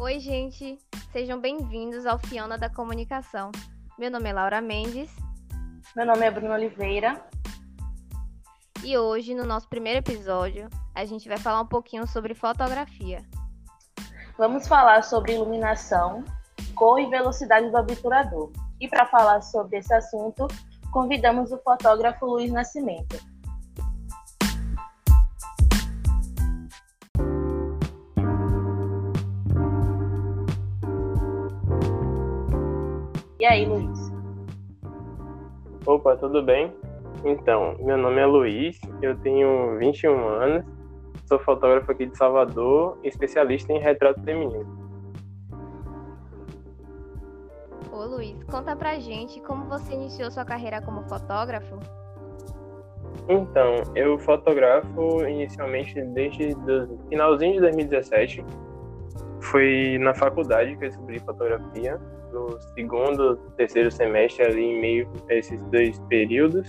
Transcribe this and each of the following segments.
Oi, gente, sejam bem-vindos ao Fiona da Comunicação. Meu nome é Laura Mendes. Meu nome é Bruno Oliveira. E hoje, no nosso primeiro episódio, a gente vai falar um pouquinho sobre fotografia. Vamos falar sobre iluminação, cor e velocidade do obturador. E para falar sobre esse assunto, convidamos o fotógrafo Luiz Nascimento. E aí, Luiz? Opa, tudo bem? Então, meu nome é Luiz, eu tenho 21 anos, sou fotógrafo aqui de Salvador, especialista em retrato feminino. Ô Luiz, conta pra gente como você iniciou sua carreira como fotógrafo? Então, eu fotografo inicialmente desde o finalzinho de 2017. Foi na faculdade que eu descobri fotografia no segundo, terceiro semestre, ali em meio a esses dois períodos.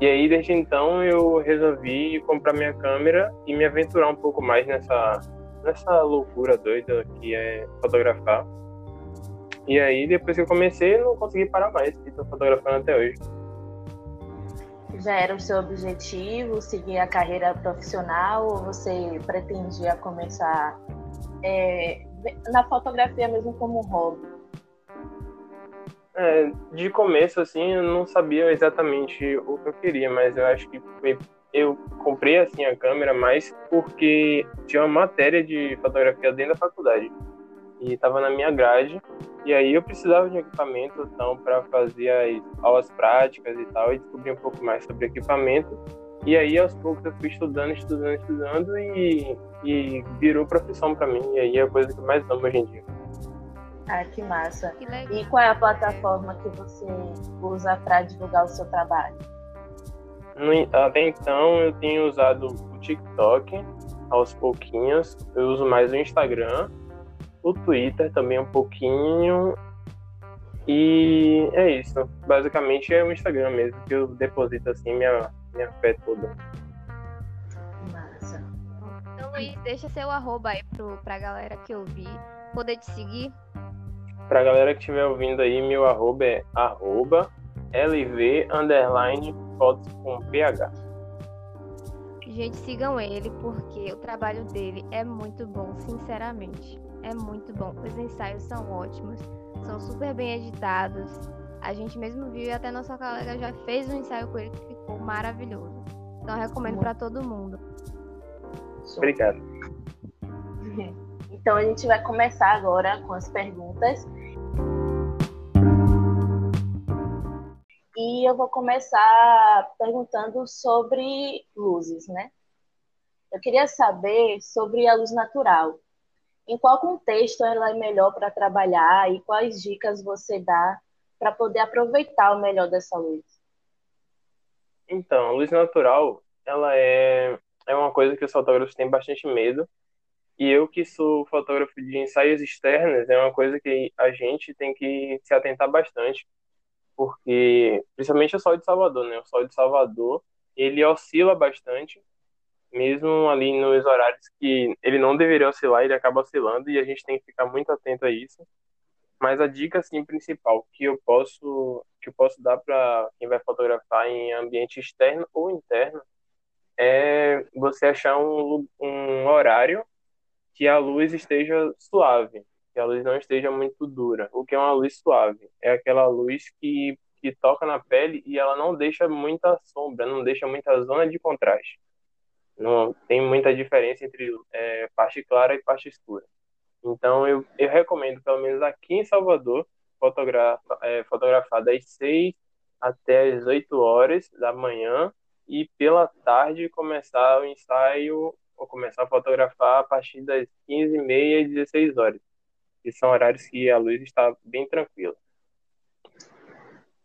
E aí, desde então, eu resolvi comprar minha câmera e me aventurar um pouco mais nessa, nessa loucura doida que é fotografar. E aí, depois que eu comecei, não consegui parar mais, estou fotografando até hoje. Já era o seu objetivo seguir a carreira profissional ou você pretendia começar é, na fotografia mesmo como hobby? É, de começo, assim, eu não sabia exatamente o que eu queria, mas eu acho que foi, eu comprei, assim, a câmera mais porque tinha uma matéria de fotografia dentro da faculdade. E estava na minha grade, e aí eu precisava de equipamento, então, para fazer as aulas práticas e tal, e descobrir um pouco mais sobre equipamento. E aí, aos poucos, eu fui estudando, estudando, estudando, e, e virou profissão para mim, e aí é a coisa que eu mais amo hoje em dia. Ah, que massa. Que e qual é a plataforma que você usa para divulgar o seu trabalho? Até então eu tenho usado o TikTok aos pouquinhos. Eu uso mais o Instagram, o Twitter também um pouquinho. E é isso. Basicamente é o Instagram mesmo que eu deposito assim minha, minha fé toda. Massa. Então, Luiz, deixa seu arroba aí pro, pra galera que ouvir poder te seguir. Pra galera que estiver ouvindo aí, meu arroba é arroba lv underline fotos com ph. Gente, sigam ele porque o trabalho dele é muito bom, sinceramente. É muito bom. Os ensaios são ótimos, são super bem editados. A gente mesmo viu e até nossa colega já fez um ensaio com ele que ficou maravilhoso. Então recomendo para todo mundo. Obrigado. Então a gente vai começar agora com as perguntas. E eu vou começar perguntando sobre luzes, né? Eu queria saber sobre a luz natural. Em qual contexto ela é melhor para trabalhar e quais dicas você dá para poder aproveitar o melhor dessa luz? Então, a luz natural, ela é, é uma coisa que os fotógrafos têm bastante medo, e eu que sou fotógrafo de ensaios externos, é uma coisa que a gente tem que se atentar bastante, porque principalmente o sol de Salvador, né? O sol de Salvador, ele oscila bastante, mesmo ali nos horários que ele não deveria oscilar, ele acaba oscilando e a gente tem que ficar muito atento a isso. Mas a dica assim principal que eu posso que eu posso dar para quem vai fotografar em ambiente externo ou interno é você achar um, um horário que a luz esteja suave, que a luz não esteja muito dura. O que é uma luz suave? É aquela luz que, que toca na pele e ela não deixa muita sombra, não deixa muita zona de contraste. Não tem muita diferença entre é, parte clara e parte escura. Então eu, eu recomendo, pelo menos aqui em Salvador, fotografa, é, fotografar das 6 até as 8 horas da manhã e pela tarde começar o ensaio vou começar a fotografar a partir das 15h30 e 16 horas, que são horários que a luz está bem tranquila.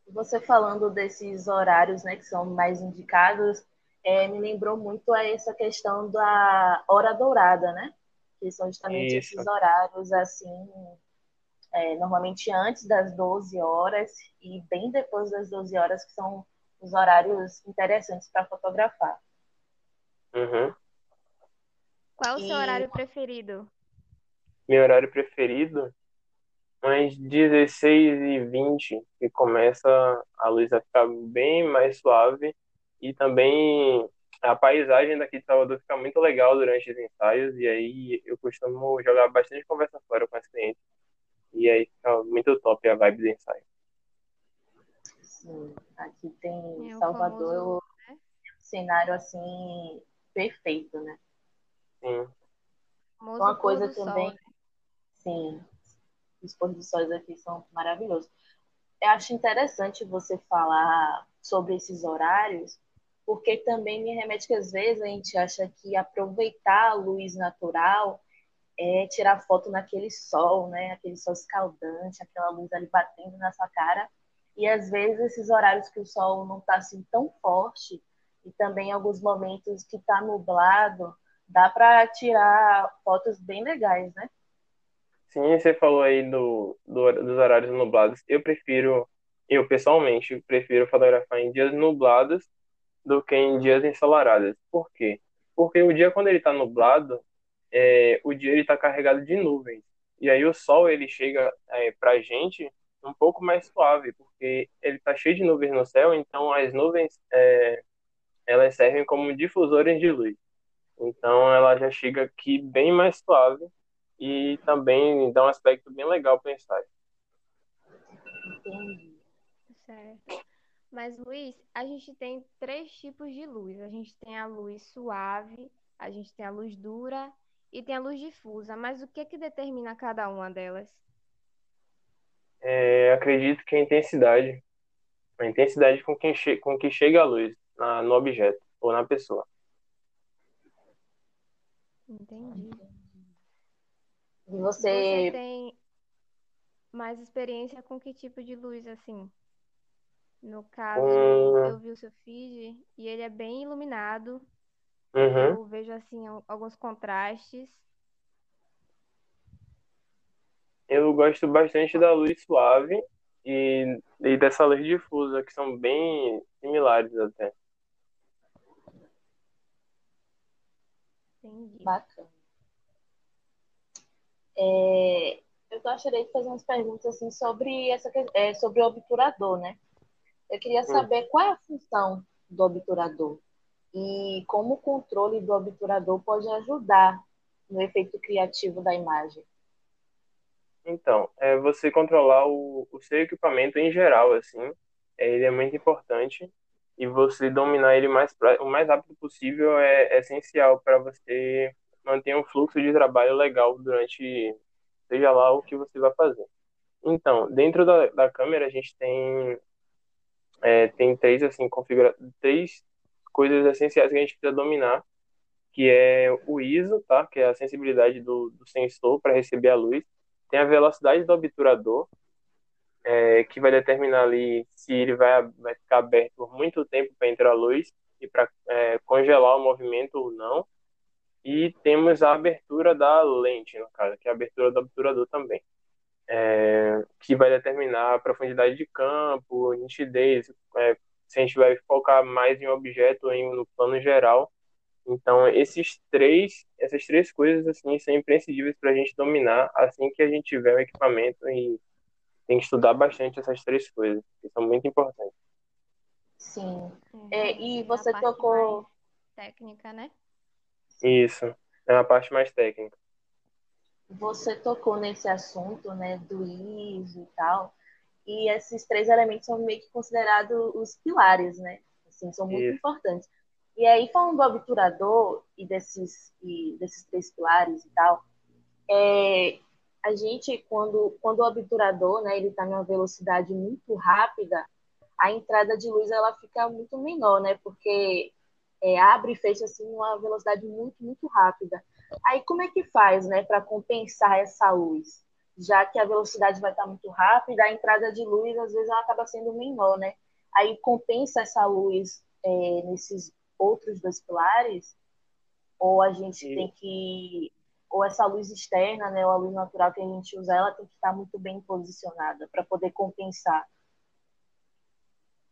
Você falando desses horários né, que são mais indicados, é, me lembrou muito a essa questão da hora dourada, né? Que são justamente Isso. esses horários assim, é, normalmente antes das 12 horas e bem depois das 12 horas, que são os horários interessantes para fotografar. Uhum. Qual o seu e... horário preferido? meu horário preferido, umas 16 e 20 que começa a luz a ficar bem mais suave e também a paisagem daqui de Salvador fica muito legal durante os ensaios e aí eu costumo jogar bastante conversa fora com as clientes e aí fica muito top a vibe do ensaio. Sim, aqui tem é Salvador, famoso, né? um cenário assim perfeito, né? Sim. Uma coisa também, sol, né? sim, os pôr do sol aqui são maravilhosos. Eu acho interessante você falar sobre esses horários, porque também me remete que às vezes a gente acha que aproveitar a luz natural é tirar foto naquele sol, né? Aquele sol escaldante, aquela luz ali batendo na sua cara. E às vezes esses horários que o sol não está assim tão forte e também alguns momentos que está nublado, dá para tirar fotos bem legais, né? Sim, você falou aí do, do, dos horários nublados. Eu prefiro, eu pessoalmente, prefiro fotografar em dias nublados do que em dias ensolarados. Por quê? Porque o dia, quando ele está nublado, é, o dia ele está carregado de nuvens. E aí o sol ele chega é, para a gente um pouco mais suave, porque ele está cheio de nuvens no céu, então as nuvens é, elas servem como difusores de luz. Então ela já chega aqui bem mais suave e também dá um aspecto bem legal para o ensaio. Entendi. Certo. Mas, Luiz, a gente tem três tipos de luz. A gente tem a luz suave, a gente tem a luz dura e tem a luz difusa. Mas o que que determina cada uma delas? É, acredito que a intensidade. A intensidade com, che com que chega a luz na, no objeto ou na pessoa. Entendi. E você... você tem mais experiência com que tipo de luz, assim? No caso, hum... eu vi o seu feed e ele é bem iluminado. Uhum. Eu vejo, assim, alguns contrastes. Eu gosto bastante da luz suave e, e dessa luz difusa, que são bem similares até. Entendi. Bacana. É, eu gostaria de fazer umas perguntas assim sobre essa é, sobre o obturador, né? Eu queria saber hum. qual é a função do obturador e como o controle do obturador pode ajudar no efeito criativo da imagem. Então, é você controlar o, o seu equipamento em geral, assim, é, ele é muito importante e você dominar ele mais o mais rápido possível é, é essencial para você manter um fluxo de trabalho legal durante seja lá o que você vai fazer. Então, dentro da, da câmera a gente tem é, tem três assim configura três coisas essenciais que a gente precisa dominar, que é o ISO, tá? Que é a sensibilidade do, do sensor para receber a luz. Tem a velocidade do obturador, é, que vai determinar ali se ele vai, vai ficar aberto por muito tempo para entrar a luz e para é, congelar o movimento ou não. E temos a abertura da lente, no caso, que é a abertura do obturador também, é, que vai determinar a profundidade de campo, nitidez, é, se a gente vai focar mais em um objeto ou em, no plano geral. Então, esses três, essas três coisas assim são imprescindíveis para a gente dominar assim que a gente tiver o equipamento e tem que estudar bastante essas três coisas, que são muito importantes. Sim. É, e você tocou. Técnica, né? Isso. É uma parte mais técnica. Você tocou nesse assunto, né, do ISO e tal. E esses três elementos são meio que considerados os pilares, né? Assim, são muito Isso. importantes. E aí, falando do obturador e desses, e desses três pilares e tal, é, a gente, quando, quando o obturador, né, ele está numa velocidade muito rápida, a entrada de luz ela fica muito menor, né, porque é, abre e fecha assim numa velocidade muito, muito rápida. Aí como é que faz, né, para compensar essa luz? Já que a velocidade vai estar tá muito rápida, a entrada de luz às vezes ela acaba sendo menor, né? Aí compensa essa luz é, nesses outros dois pilares? Ou a gente Sim. tem que ou essa luz externa, né, ou a luz natural que a gente usa, ela tem que estar muito bem posicionada para poder compensar.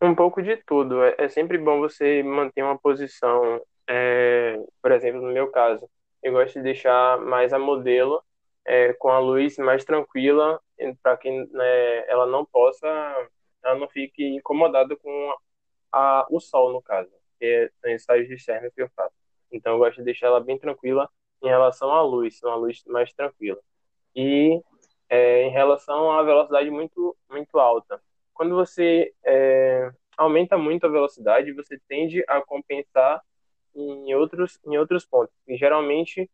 Um pouco de tudo. É, é, sempre bom você manter uma posição, é, por exemplo, no meu caso, eu gosto de deixar mais a modelo é, com a luz mais tranquila, para que né, ela não possa, ela não fique incomodada com a, o sol, no caso, que são ensaios externos que eu faço. Então, eu gosto de deixar ela bem tranquila em relação à luz, uma luz mais tranquila. E é, em relação à velocidade muito, muito alta. Quando você é, aumenta muito a velocidade, você tende a compensar em outros, em outros pontos. E geralmente,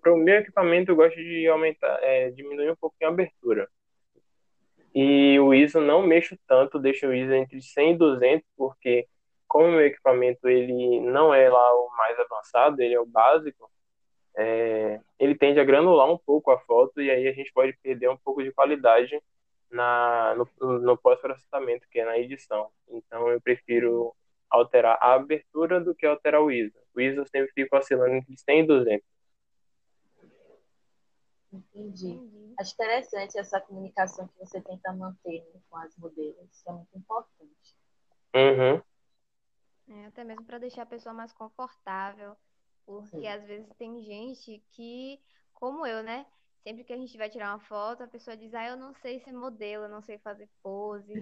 para o meu equipamento, eu gosto de aumentar, é, diminuir um pouquinho a abertura. E o ISO não mexo tanto, deixo o ISO entre 100 e 200, porque como o meu equipamento ele não é lá o mais avançado, ele é o básico, é, ele tende a granular um pouco a foto e aí a gente pode perder um pouco de qualidade na, no, no pós-processamento, que é na edição. Então eu prefiro alterar a abertura do que alterar o ISO. O ISO sempre fica oscilando entre 100 e 200. Entendi. Acho interessante essa comunicação que você tenta manter né, com as modelos. Isso é muito importante. Uhum. É, até mesmo para deixar a pessoa mais confortável. Porque às vezes tem gente que, como eu, né? Sempre que a gente vai tirar uma foto, a pessoa diz, ah, eu não sei ser modelo, eu não sei fazer pose.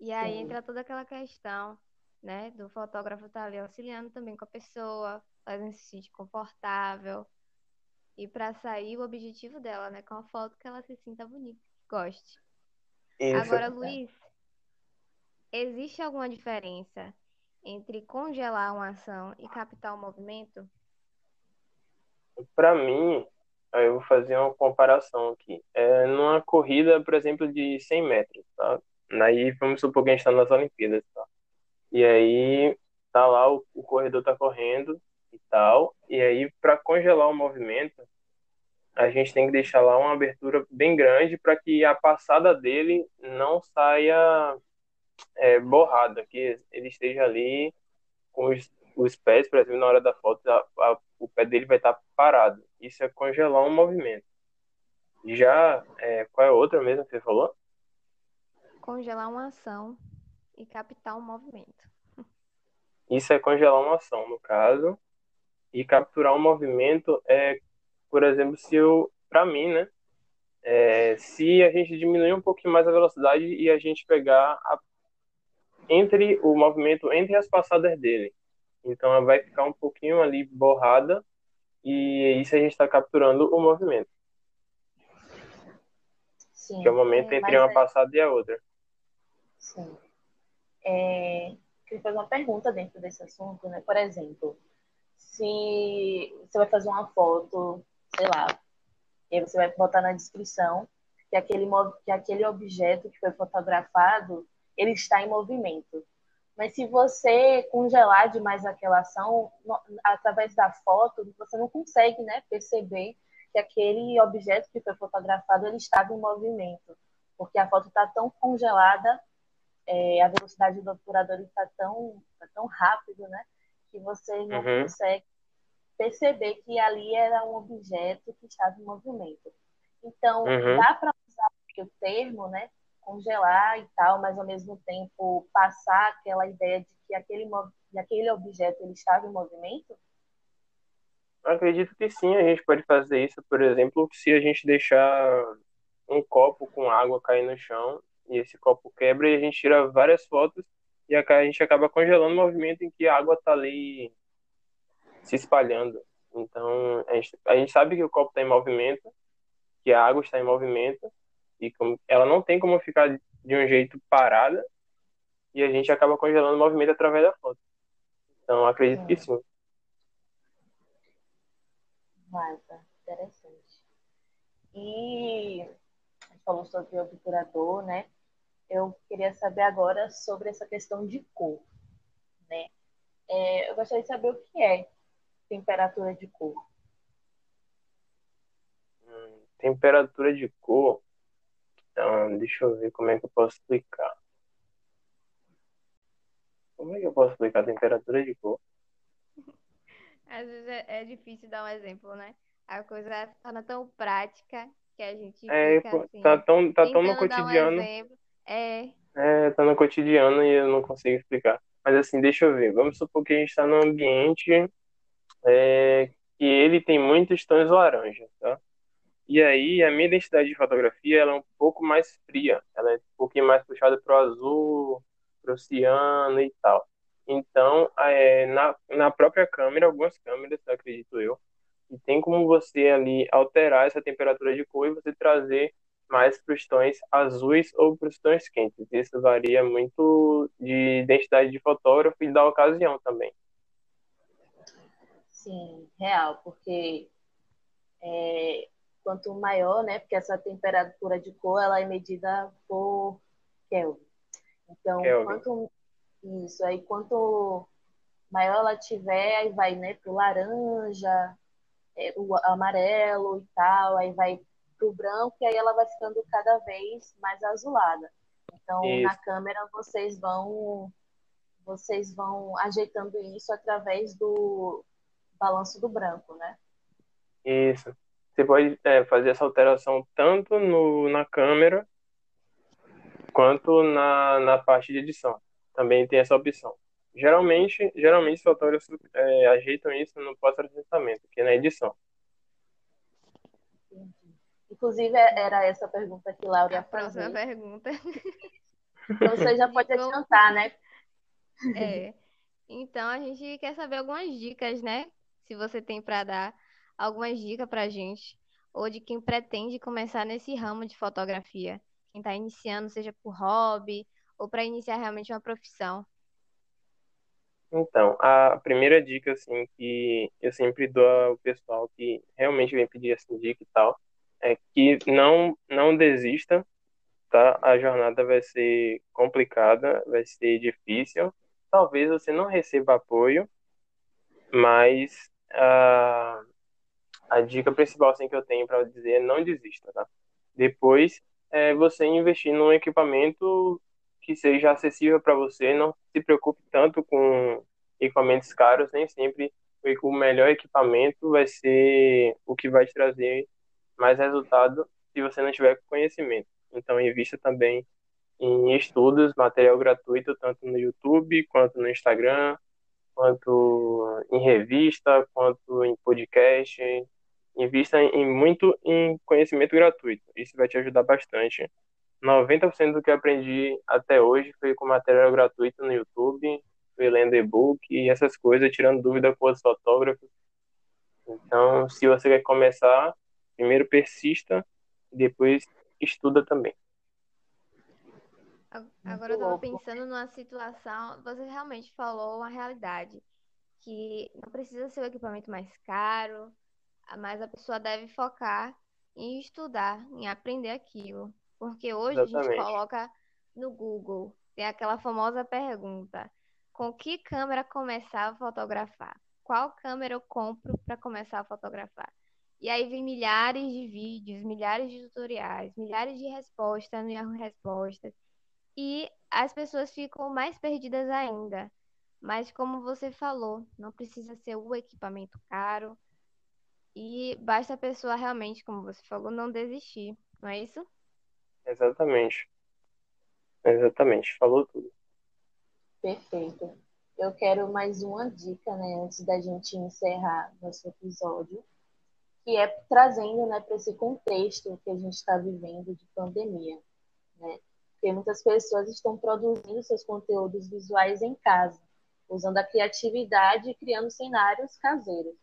E aí Sim. entra toda aquela questão, né? Do fotógrafo estar tá ali auxiliando também com a pessoa, fazendo se sentir confortável. E para sair o objetivo dela, né? Com a foto que ela se sinta bonita, que goste. Isso. Agora, Luiz, existe alguma diferença entre congelar uma ação e captar o movimento? Para mim, eu vou fazer uma comparação aqui. É, numa corrida, por exemplo, de 100 metros, tá? Aí vamos supor que a gente está nas Olimpíadas, tá? E aí tá lá, o, o corredor tá correndo e tal. E aí, para congelar o movimento, a gente tem que deixar lá uma abertura bem grande para que a passada dele não saia é, borrada, que ele esteja ali com os, os pés, por exemplo, na hora da foto, a, a, o pé dele vai estar tá parado. Isso é congelar um movimento. Já, é, qual é a outra mesmo que você falou? Congelar uma ação e captar um movimento. Isso é congelar uma ação, no caso. E capturar um movimento é, por exemplo, se eu, para mim, né? É, se a gente diminuir um pouquinho mais a velocidade e a gente pegar a, entre o movimento entre as passadas dele. Então ela vai ficar um pouquinho ali borrada e isso a gente está capturando o movimento. Sim, que é o momento é, entre uma é... passada e a outra. Sim. É, queria fazer uma pergunta dentro desse assunto, né? Por exemplo, se você vai fazer uma foto, sei lá, e aí você vai botar na descrição que aquele, que aquele objeto que foi fotografado, ele está em movimento. Mas se você congelar demais aquela ação, através da foto, você não consegue né, perceber que aquele objeto que foi fotografado ele estava em movimento, porque a foto está tão congelada, é, a velocidade do obturador está tão, tá tão rápido, né, que você não uhum. consegue perceber que ali era um objeto que estava em movimento. Então, uhum. dá para usar o termo, né, congelar e tal, mas ao mesmo tempo passar aquela ideia de que aquele, aquele objeto ele estava em movimento? Acredito que sim, a gente pode fazer isso, por exemplo, se a gente deixar um copo com água cair no chão e esse copo quebra e a gente tira várias fotos e a gente acaba congelando o movimento em que a água está ali se espalhando. Então, a gente, a gente sabe que o copo está em movimento, que a água está em movimento, e como, ela não tem como ficar de um jeito parada e a gente acaba congelando o movimento através da foto. Então, acredito que sim. Massa, interessante. E a gente falou sobre o obturador, né? Eu queria saber agora sobre essa questão de cor, né? É, eu gostaria de saber o que é temperatura de cor. Hum, temperatura de cor então, deixa eu ver como é que eu posso explicar. Como é que eu posso explicar a temperatura de cor? Às vezes é, é difícil dar um exemplo, né? A coisa torna tão prática que a gente é, fica assim, tá tão, tá tão no cotidiano. Um é. É, tá no cotidiano e eu não consigo explicar. Mas assim, deixa eu ver. Vamos supor que a gente está num ambiente é, que ele tem muitos tons laranja, tá? E aí a minha identidade de fotografia ela é um pouco mais fria, ela é um pouquinho mais puxada para o azul, para o ciano e tal. Então, é, na, na própria câmera, algumas câmeras, acredito eu, e tem como você ali alterar essa temperatura de cor e você trazer mais para os tons azuis ou para os tons quentes. Isso varia muito de identidade de fotógrafo e da ocasião também. Sim, real, porque é, quanto maior, né? Porque essa temperatura de cor ela é medida por Kelvin. Então, Kelvin. quanto isso aí, quanto maior ela tiver, aí vai, né, pro laranja, é, o amarelo e tal, aí vai pro branco e aí ela vai ficando cada vez mais azulada. Então, isso. na câmera vocês vão vocês vão ajeitando isso através do balanço do branco, né? Isso. Você pode é, fazer essa alteração tanto no, na câmera quanto na, na parte de edição. Também tem essa opção. Geralmente, geralmente os fotógrafos é, ajeitam isso no pós-processamento, que é na edição. Inclusive, era essa pergunta que Laura ia fazer. Próxima pergunta. Então, você já pode adiantar, né? É. Então, a gente quer saber algumas dicas, né? Se você tem para dar algumas dicas para gente, ou de quem pretende começar nesse ramo de fotografia. Quem está iniciando, seja por hobby, ou para iniciar realmente uma profissão. Então, a primeira dica, assim, que eu sempre dou ao pessoal que realmente vem pedir essa dica e tal, é que não, não desista, tá? A jornada vai ser complicada, vai ser difícil. Talvez você não receba apoio, mas a, a dica principal, assim, que eu tenho para dizer é não desista, tá? Depois, é você investir num equipamento que seja acessível para você, não se preocupe tanto com equipamentos caros, nem sempre o melhor equipamento vai ser o que vai te trazer mais resultado se você não tiver conhecimento. Então, invista também em estudos, material gratuito, tanto no YouTube, quanto no Instagram, quanto em revista, quanto em podcast. Invista em muito em conhecimento gratuito. Isso vai te ajudar bastante 90% do que aprendi até hoje foi com material gratuito no YouTube, foi lendo e-book e essas coisas, tirando dúvida com os fotógrafos. Então, se você quer começar, primeiro persista, depois estuda também. Agora eu estava pensando numa situação, você realmente falou uma realidade, que não precisa ser o equipamento mais caro, mas a pessoa deve focar em estudar, em aprender aquilo. Porque hoje Exatamente. a gente coloca no Google, tem aquela famosa pergunta: com que câmera começar a fotografar? Qual câmera eu compro para começar a fotografar? E aí vem milhares de vídeos, milhares de tutoriais, milhares de respostas no Yahoo Respostas. E as pessoas ficam mais perdidas ainda. Mas como você falou, não precisa ser o equipamento caro. E basta a pessoa realmente, como você falou, não desistir. Não é isso? Exatamente. Exatamente, falou tudo. Perfeito. Eu quero mais uma dica, né, antes da gente encerrar nosso episódio, que é trazendo, né, para esse contexto que a gente está vivendo de pandemia, né? Porque muitas pessoas estão produzindo seus conteúdos visuais em casa, usando a criatividade e criando cenários caseiros.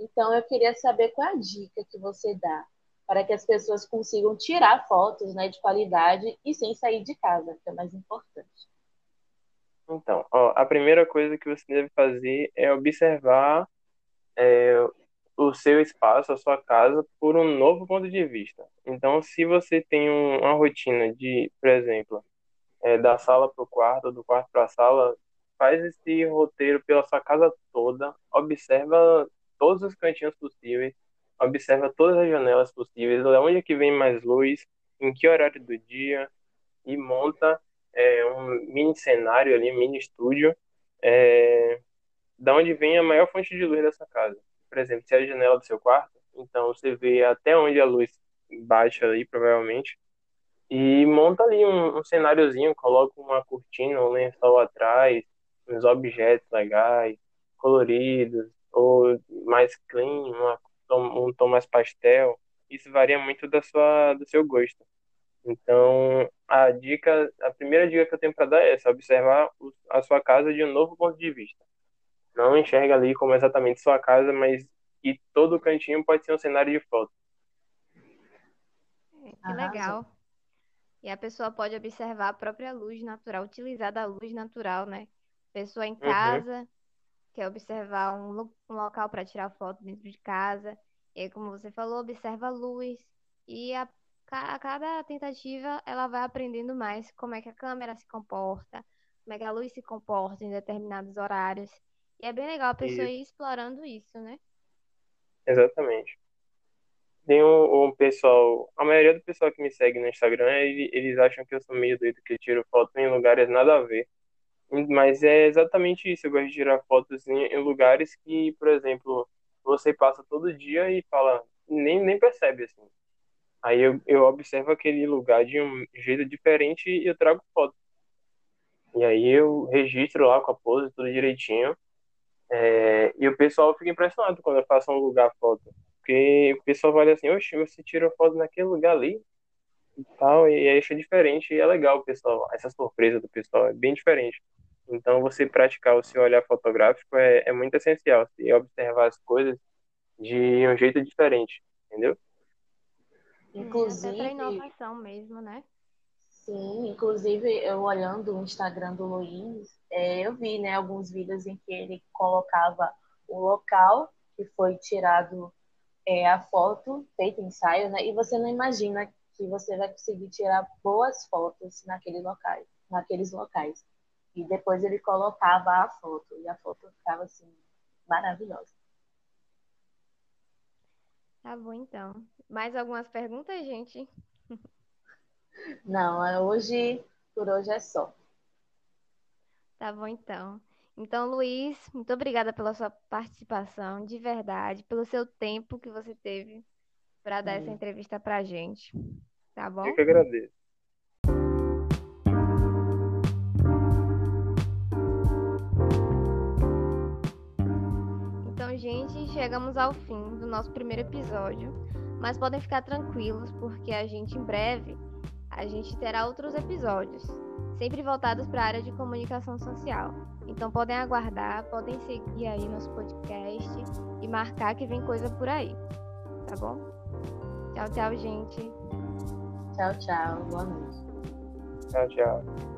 Então, eu queria saber qual é a dica que você dá para que as pessoas consigam tirar fotos né, de qualidade e sem sair de casa, que é mais importante. Então, ó, a primeira coisa que você deve fazer é observar é, o seu espaço, a sua casa, por um novo ponto de vista. Então, se você tem um, uma rotina de, por exemplo, é, da sala para o quarto, do quarto para a sala, faz esse roteiro pela sua casa toda, observa todos os cantinhos possíveis, observa todas as janelas possíveis, onde é que vem mais luz, em que horário do dia, e monta é, um mini cenário ali, mini estúdio, é, da onde vem a maior fonte de luz dessa casa. Por exemplo, se é a janela do seu quarto, então você vê até onde a luz bate ali, provavelmente, e monta ali um, um cenáriozinho, coloca uma cortina, um lençol atrás, uns objetos legais, coloridos, ou mais clean, uma um tom mais pastel, isso varia muito da sua, do seu gosto. Então, a dica, a primeira dica que eu tenho para dar é essa, observar a sua casa de um novo ponto de vista. Não enxerga ali como exatamente sua casa, mas que todo cantinho pode ser um cenário de foto. É, que legal. E a pessoa pode observar a própria luz natural, utilizar da luz natural, né? Pessoa em uhum. casa uhum. Quer observar um, um local para tirar foto dentro de casa. E como você falou, observa a luz. E a, a cada tentativa ela vai aprendendo mais como é que a câmera se comporta, como é que a luz se comporta em determinados horários. E é bem legal a pessoa ir explorando isso, né? Exatamente. Tem um, um, pessoal, a maioria do pessoal que me segue no Instagram, eles acham que eu sou meio doido, que eu tiro foto em lugares nada a ver. Mas é exatamente isso, eu gosto de tirar fotos em, em lugares que, por exemplo, você passa todo dia e fala, nem, nem percebe, assim. Aí eu, eu observo aquele lugar de um jeito diferente e eu trago foto. E aí eu registro lá com a pose, tudo direitinho. É, e o pessoal fica impressionado quando eu faço um lugar foto. Porque o pessoal vai assim, oxe, você tirou foto naquele lugar ali e tal, e aí acha diferente e é legal o pessoal, essa surpresa do pessoal é bem diferente. Então você praticar o seu olhar fotográfico é, é muito essencial, e observar as coisas de um jeito diferente, entendeu? Inclusive. É, inovação mesmo, né? Sim, inclusive eu olhando o Instagram do Luiz, é, eu vi né, alguns vídeos em que ele colocava o local que foi tirado é, a foto, feito ensaio, né? E você não imagina que você vai conseguir tirar boas fotos naquele locais, naqueles locais. E depois ele colocava a foto, e a foto ficava assim, maravilhosa. Tá bom, então. Mais algumas perguntas, gente? Não, é hoje, por hoje é só. Tá bom, então. Então, Luiz, muito obrigada pela sua participação, de verdade, pelo seu tempo que você teve para dar essa entrevista para a gente. Tá bom? Eu que agradeço. Então, gente, chegamos ao fim do nosso primeiro episódio, mas podem ficar tranquilos porque a gente em breve a gente terá outros episódios, sempre voltados para a área de comunicação social. Então podem aguardar, podem seguir aí nosso podcast e marcar que vem coisa por aí. Tá bom? Tchau, tchau, gente. Tchau, tchau. Boa noite. Tchau, tchau.